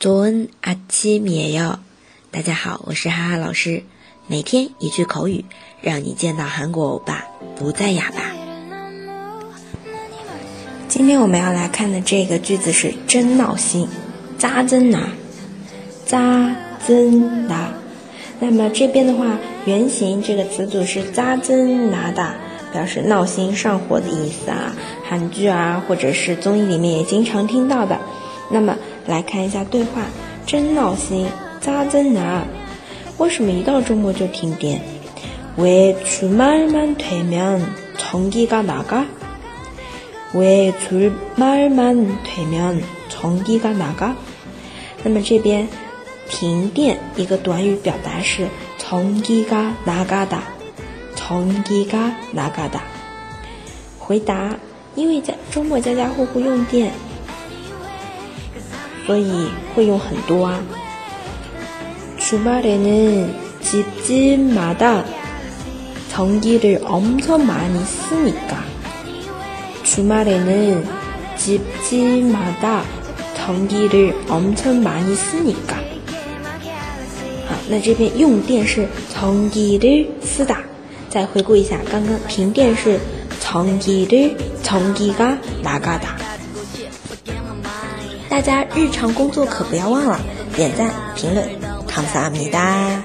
早安阿七米哟，大家好，我是哈哈老师，每天一句口语，让你见到韩国欧巴不再哑巴。今天我们要来看的这个句子是真闹心，扎真拿，扎真拿。那么这边的话，原型这个词组是扎真拿的，表示闹心上火的意思啊。韩剧啊，或者是综艺里面也经常听到的。那么来看一下对话，真闹心，扎真拿。为什么一到周末就停电？왜주말만되면전기가나 가？ 왜주말만되면전기가나 가？ 那么这边。停电一个短语表达是从기가나가 다， 从기가나가 다。 回答：因为家周末家家户户用电， 所以会用很多啊。주말에는집집마다전기를엄청많이쓰니 까。 주말에는집집마다전기를엄청많이쓰니 까。 那这边用电是从기를쓰 다， 再回顾一下刚刚停电是从기를전기가나가 다。 大家日常工作可不要忘了点赞、评论，康萨米达。